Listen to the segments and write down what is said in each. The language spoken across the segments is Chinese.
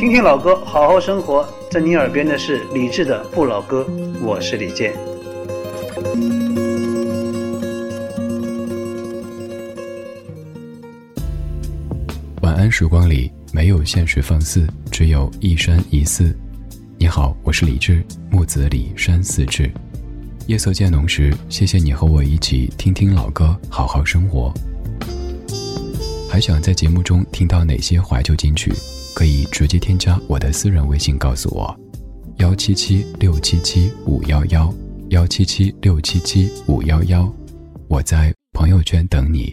听听老歌，好好生活。在你耳边的是李志的《不老歌》，我是李健。晚安时光里没有现实放肆，只有一山一寺。你好，我是李志，木子李山寺志。夜色渐浓时，谢谢你和我一起听听老歌，好好生活。还想在节目中听到哪些怀旧金曲？可以直接添加我的私人微信告诉我，幺七七六七七五幺幺，幺七七六七七五幺幺，我在朋友圈等你。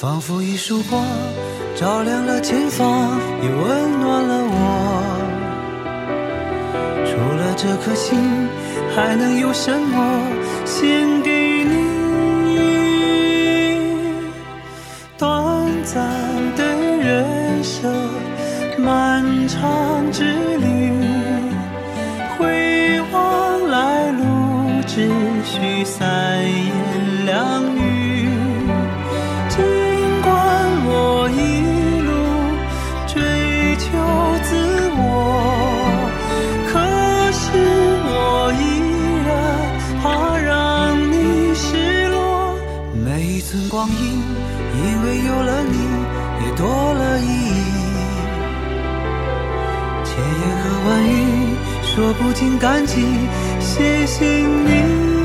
仿佛一束光照亮了前方，也温暖了我。除了这颗心，还能有什么？光阴因为有了你也多了意义。千言和万语说不尽感激谢谢你。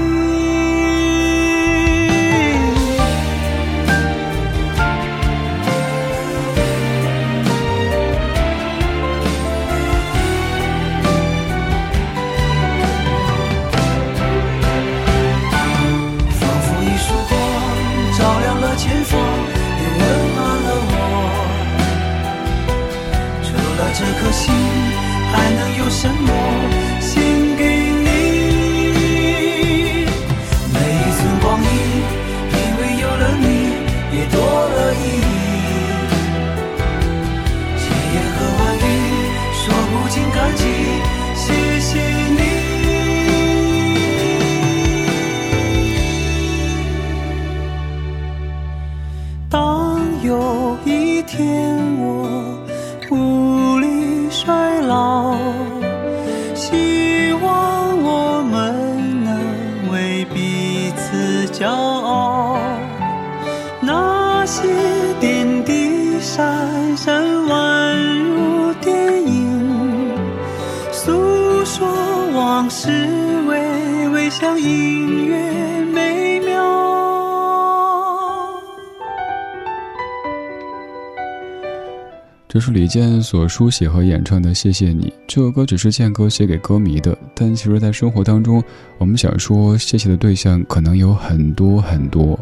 这是李健所书写和演唱的《谢谢你》这首歌，只是健哥写给歌迷的。但其实，在生活当中，我们想说谢谢的对象可能有很多很多。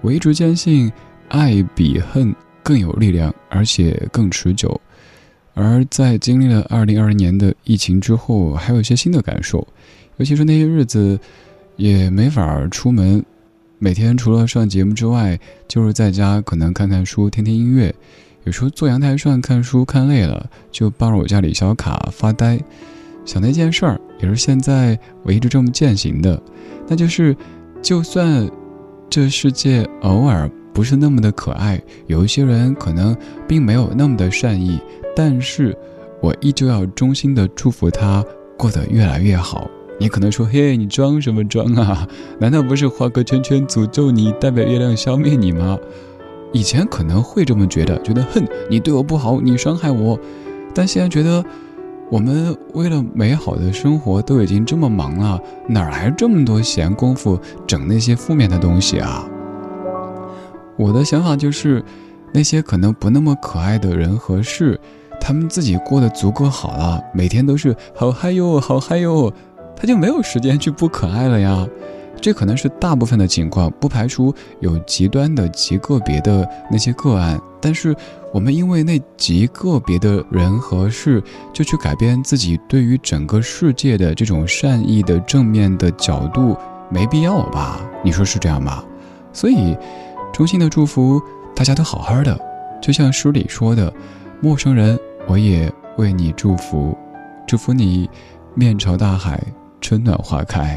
我一直坚信，爱比恨更有力量，而且更持久。而在经历了二零二零年的疫情之后，还有一些新的感受。尤其是那些日子，也没法出门，每天除了上节目之外，就是在家，可能看看书，听听音乐。有时候坐阳台上看书看累了，就抱着我家李小卡发呆，想那件事儿，也是现在我一直这么践行的，那就是，就算这世界偶尔不是那么的可爱，有一些人可能并没有那么的善意，但是我依旧要衷心的祝福他过得越来越好。你可能说，嘿，你装什么装啊？难道不是画个圈圈诅咒你，代表月亮消灭你吗？以前可能会这么觉得，觉得恨你对我不好，你伤害我。但现在觉得，我们为了美好的生活都已经这么忙了，哪来这么多闲工夫整那些负面的东西啊？我的想法就是，那些可能不那么可爱的人和事，他们自己过得足够好了，每天都是好嗨哟，好嗨哟，他就没有时间去不可爱了呀。这可能是大部分的情况，不排除有极端的、极个别的那些个案。但是，我们因为那极个别的人和事，就去改变自己对于整个世界的这种善意的正面的角度，没必要吧？你说是这样吗？所以，衷心的祝福大家都好好的，就像书里说的：“陌生人，我也为你祝福，祝福你面朝大海，春暖花开。”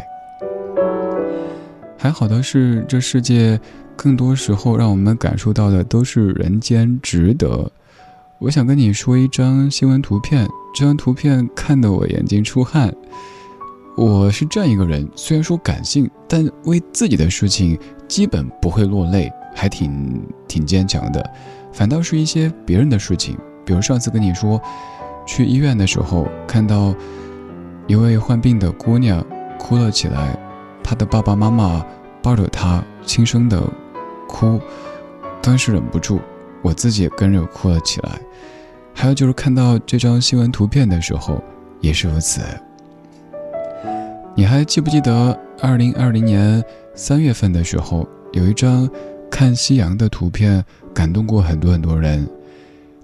还好的是，这世界更多时候让我们感受到的都是人间值得。我想跟你说一张新闻图片，这张图片看得我眼睛出汗。我是这样一个人，虽然说感性，但为自己的事情基本不会落泪，还挺挺坚强的。反倒是一些别人的事情，比如上次跟你说，去医院的时候看到一位患病的姑娘哭了起来。他的爸爸妈妈抱着他轻声的哭，当时忍不住，我自己也跟着哭了起来。还有就是看到这张新闻图片的时候，也是如此。你还记不记得二零二零年三月份的时候，有一张看夕阳的图片，感动过很多很多人。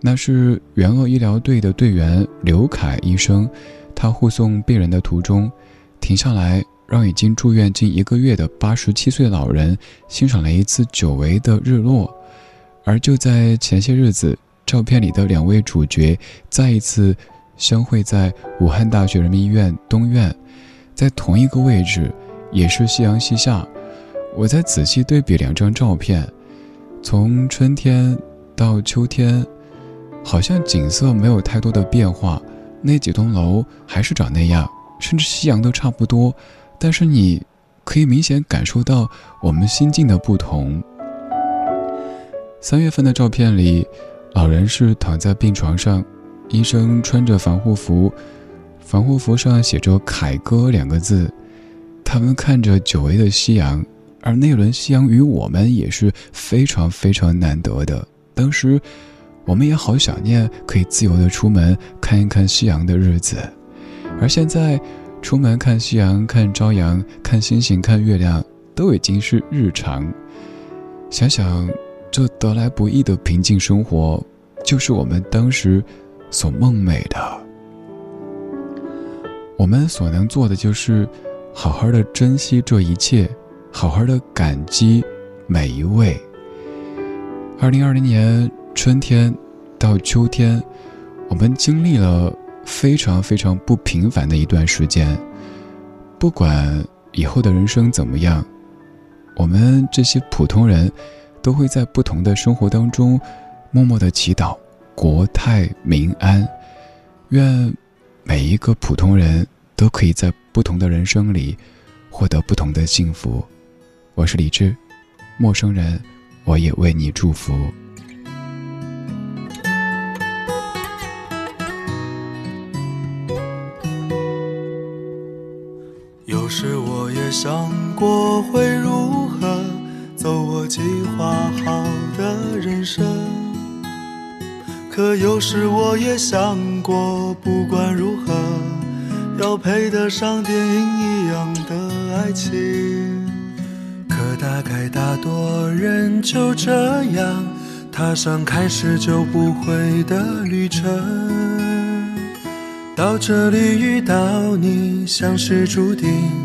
那是援鄂医疗队的队员刘凯医生，他护送病人的途中，停下来。让已经住院近一个月的八十七岁老人欣赏了一次久违的日落，而就在前些日子，照片里的两位主角再一次相会在武汉大学人民医院东院，在同一个位置，也是夕阳西下。我在仔细对比两张照片，从春天到秋天，好像景色没有太多的变化，那几栋楼还是长那样，甚至夕阳都差不多。但是你，可以明显感受到我们心境的不同。三月份的照片里，老人是躺在病床上，医生穿着防护服，防护服上写着“凯歌”两个字。他们看着久违的夕阳，而那轮夕阳与我们也是非常非常难得的。当时，我们也好想念可以自由的出门看一看夕阳的日子，而现在。出门看夕阳、看朝阳、看星星、看月亮，都已经是日常。想想这得来不易的平静生活，就是我们当时所梦寐的。我们所能做的，就是好好的珍惜这一切，好好的感激每一位。二零二零年春天到秋天，我们经历了。非常非常不平凡的一段时间，不管以后的人生怎么样，我们这些普通人，都会在不同的生活当中，默默的祈祷国泰民安，愿每一个普通人都可以在不同的人生里，获得不同的幸福。我是李志，陌生人，我也为你祝福。想过会如何走我计划好的人生，可有时我也想过，不管如何，要配得上电影一样的爱情。可大概大多人就这样踏上开始就不会的旅程，到这里遇到你，像是注定。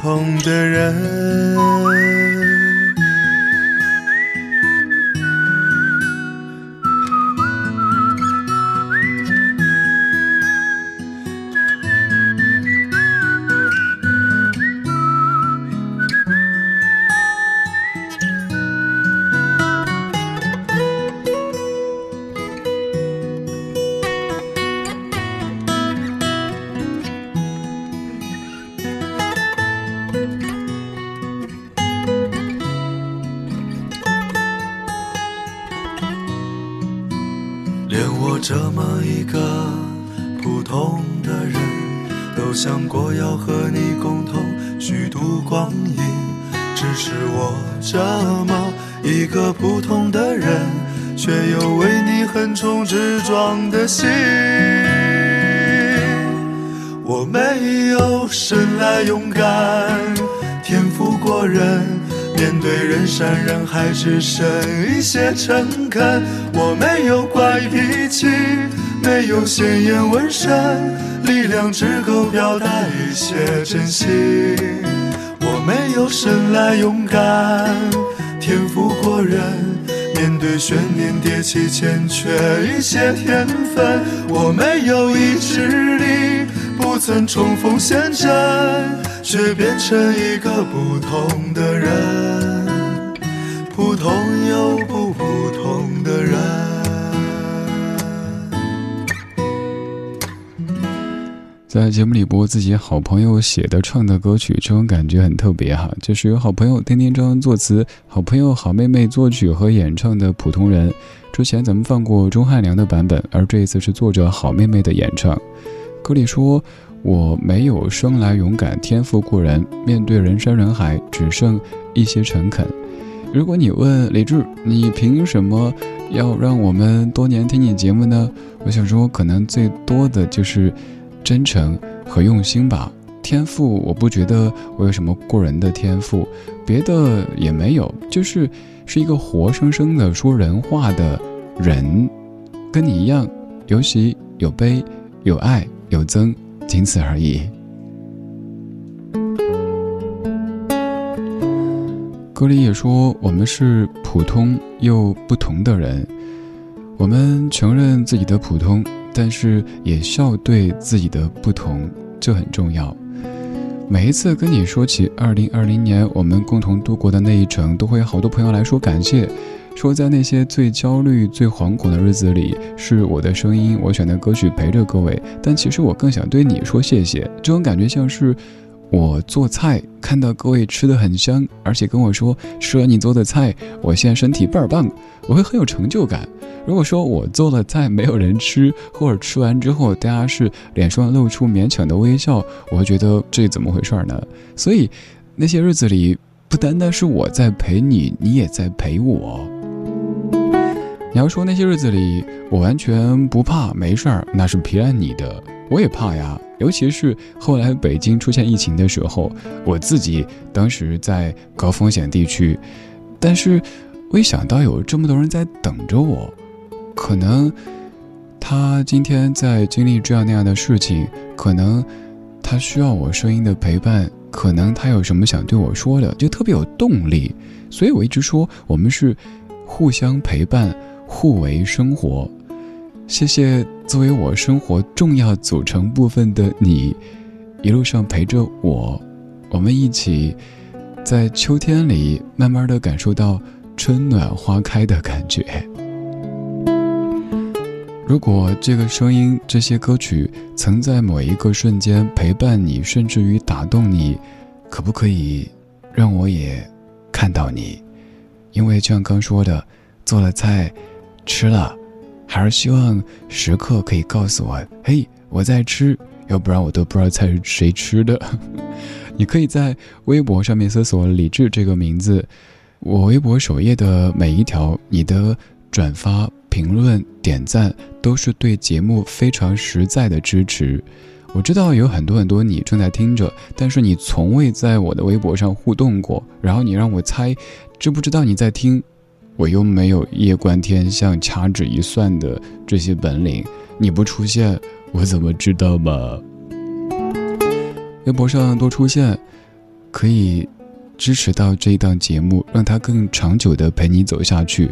痛的人。一个普通的人，却有为你横冲直撞的心。我没有生来勇敢，天赋过人。面对人山人海，只剩一些诚恳。我没有怪脾气，没有鲜艳纹身，力量只够表达一些真心。我没有生来勇敢，天赋过人。面对悬念迭起，欠缺一些天分。我没有意志力，不曾冲锋陷阵。却变成一个不同的人，普通又不普通在节目里播自己好朋友写的唱的歌曲，这种感觉很特别哈。就是有好朋友天天这样作词，好朋友好妹妹作曲和演唱的《普通人》。之前咱们放过钟汉良的版本，而这一次是作者好妹妹的演唱。歌里说。我没有生来勇敢，天赋过人，面对人山人海，只剩一些诚恳。如果你问李志，你凭什么要让我们多年听你节目呢？我想说，可能最多的就是真诚和用心吧。天赋，我不觉得我有什么过人的天赋，别的也没有，就是是一个活生生的说人话的人，跟你一样，有喜有悲，有爱有憎。仅此而已。歌里也说，我们是普通又不同的人。我们承认自己的普通，但是也笑对自己的不同，这很重要。每一次跟你说起二零二零年我们共同度过的那一程，都会有好多朋友来说感谢。说在那些最焦虑、最惶恐的日子里，是我的声音，我选的歌曲陪着各位。但其实我更想对你说谢谢。这种感觉像是我做菜，看到各位吃的很香，而且跟我说吃了你做的菜，我现在身体倍儿棒，我会很有成就感。如果说我做了菜没有人吃，或者吃完之后大家是脸上露出勉强的微笑，我会觉得这怎么回事呢？所以那些日子里，不单单是我在陪你，你也在陪我。你要说那些日子里我完全不怕没事儿，那是骗你的。我也怕呀，尤其是后来北京出现疫情的时候，我自己当时在高风险地区，但是我一想到有这么多人在等着我，可能他今天在经历这样那样的事情，可能他需要我声音的陪伴，可能他有什么想对我说的，就特别有动力。所以我一直说我们是互相陪伴。互为生活，谢谢作为我生活重要组成部分的你，一路上陪着我，我们一起在秋天里慢慢的感受到春暖花开的感觉。如果这个声音、这些歌曲曾在某一个瞬间陪伴你，甚至于打动你，可不可以让我也看到你？因为就像刚说的，做了菜。吃了，还是希望时刻可以告诉我：“嘿，我在吃。”要不然我都不知道菜是谁吃的。你可以在微博上面搜索“李志”这个名字，我微博首页的每一条你的转发、评论、点赞，都是对节目非常实在的支持。我知道有很多很多你正在听着，但是你从未在我的微博上互动过，然后你让我猜，知不知道你在听？我又没有夜观天象、掐指一算的这些本领，你不出现，我怎么知道嘛？微博上多出现，可以支持到这一档节目，让它更长久的陪你走下去。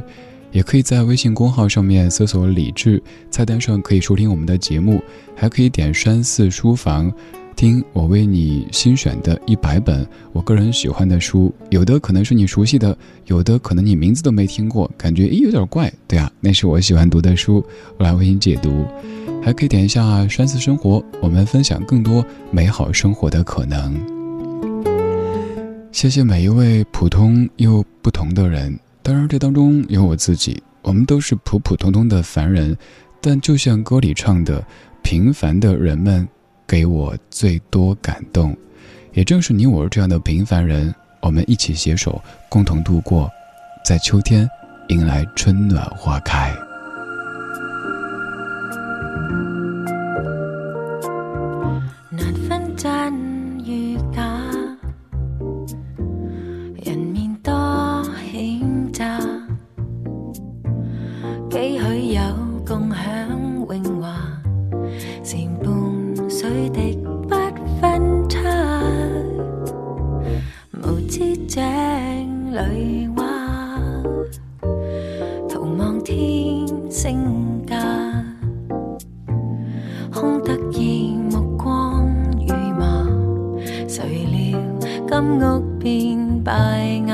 也可以在微信公号上面搜索“李志”，菜单上可以收听我们的节目，还可以点山寺书房，听我为你新选的一百本我个人喜欢的书。有的可能是你熟悉的，有的可能你名字都没听过，感觉咦有点怪。对啊，那是我喜欢读的书，我来为你解读。还可以点一下山寺生活，我们分享更多美好生活的可能。谢谢每一位普通又不同的人。当然，这当中有我自己，我们都是普普通通的凡人，但就像歌里唱的，平凡的人们给我最多感动。也正是你我这样的平凡人，我们一起携手，共同度过，在秋天迎来春暖花开。里话，徒望天星架，空得意目光如麻，谁料金屋变败瓦。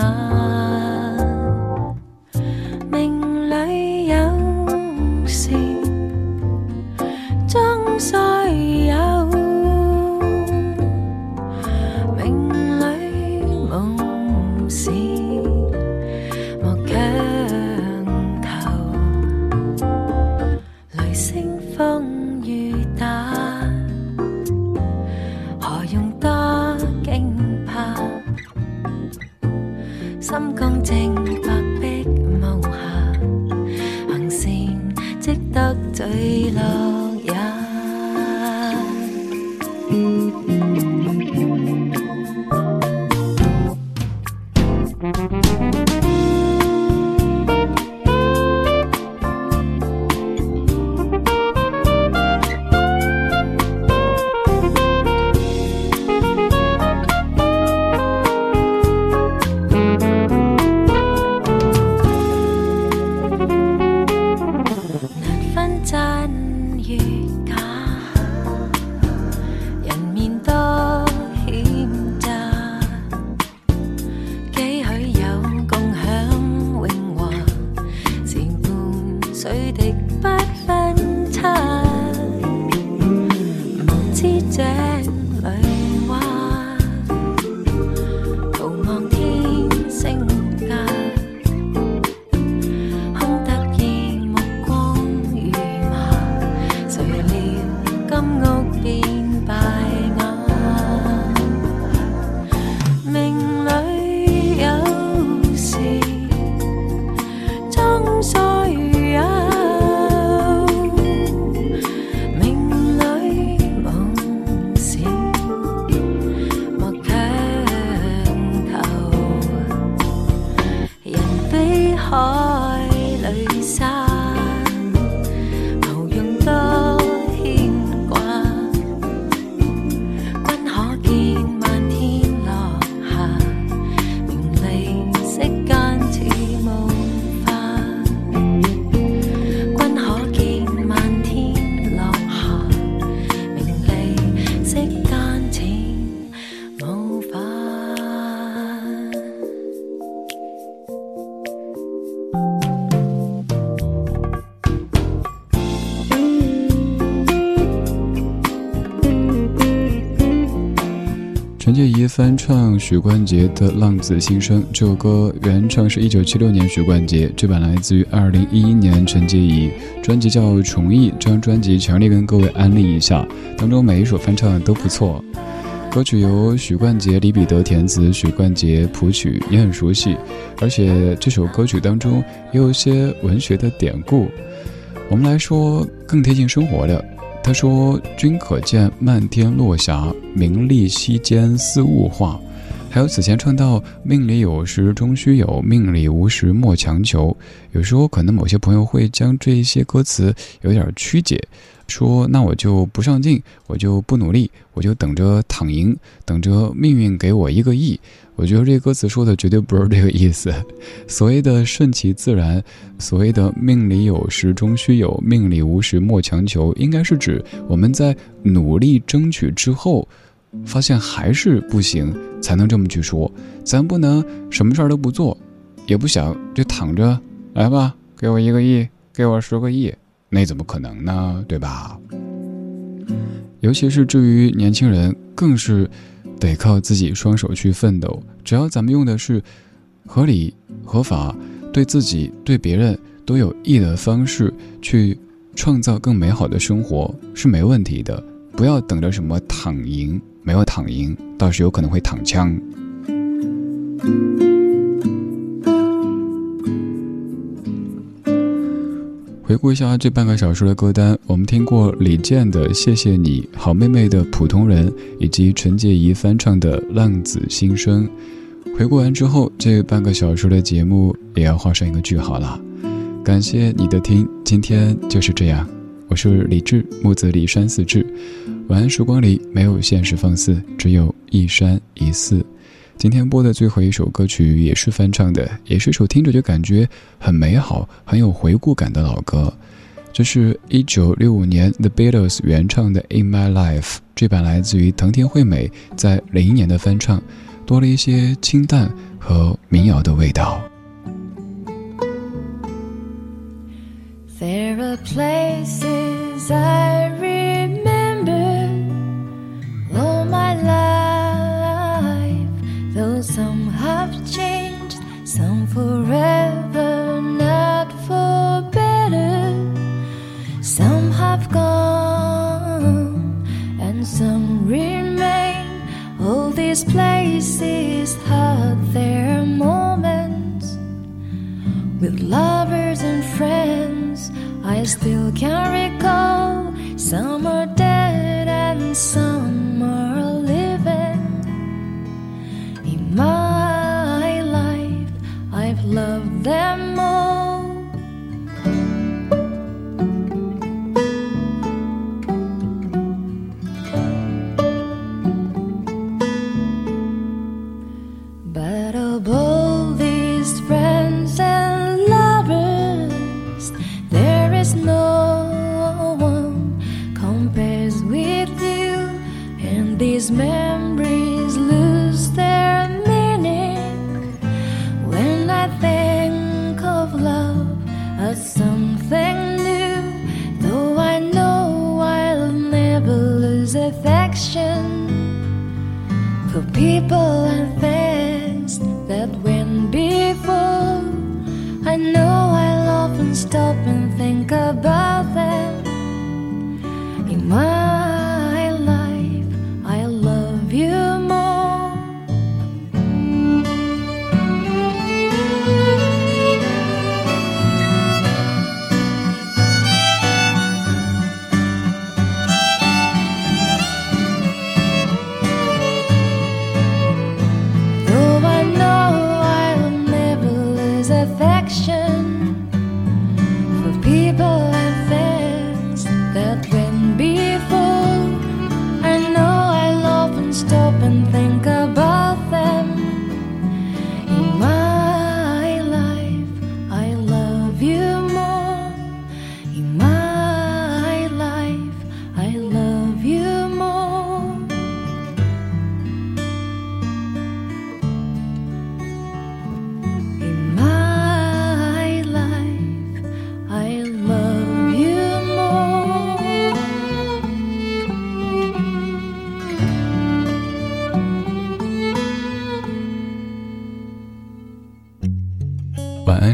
翻唱许冠杰的《浪子心声》这首歌，原唱是一九七六年许冠杰，这版来自于二零一一年陈洁仪，专辑叫《重忆》，这张专辑强烈跟各位安利一下，当中每一首翻唱都不错。歌曲由许冠杰、李彼得填词，许冠杰谱曲，也很熟悉。而且这首歌曲当中也有一些文学的典故。我们来说更贴近生活的。他说：“君可见漫天落霞，名利息间似雾化。”还有此前唱到“命里有时终须有，命里无时莫强求”。有时候可能某些朋友会将这些歌词有点曲解。说那我就不上进，我就不努力，我就等着躺赢，等着命运给我一个亿。我觉得这歌词说的绝对不是这个意思。所谓的顺其自然，所谓的命里有时终须有，命里无时莫强求，应该是指我们在努力争取之后，发现还是不行，才能这么去说。咱不能什么事儿都不做，也不想就躺着来吧，给我一个亿，给我十个亿。那怎么可能呢？对吧？尤其是至于年轻人，更是得靠自己双手去奋斗。只要咱们用的是合理、合法、对自己、对别人都有益的方式去创造更美好的生活，是没问题的。不要等着什么躺赢，没有躺赢，倒是有可能会躺枪。回顾一下这半个小时的歌单，我们听过李健的《谢谢你》，好妹妹的《普通人》，以及陈洁仪翻唱的《浪子心声》。回顾完之后，这半个小时的节目也要画上一个句号了。感谢你的听，今天就是这样。我是李志，木子李山四志。晚安时光里没有现实放肆，只有一山一寺。今天播的最后一首歌曲也是翻唱的，也是一首听着就感觉很美好、很有回顾感的老歌。这是一九六五年 The Beatles 原唱的《In My Life》，这版来自于藤田惠美在零一年的翻唱，多了一些清淡和民谣的味道。There are places I forever, not for better. Some have gone, and some remain. All these places had their moments with lovers and friends. I still can recall. Some are dead and some them people reflection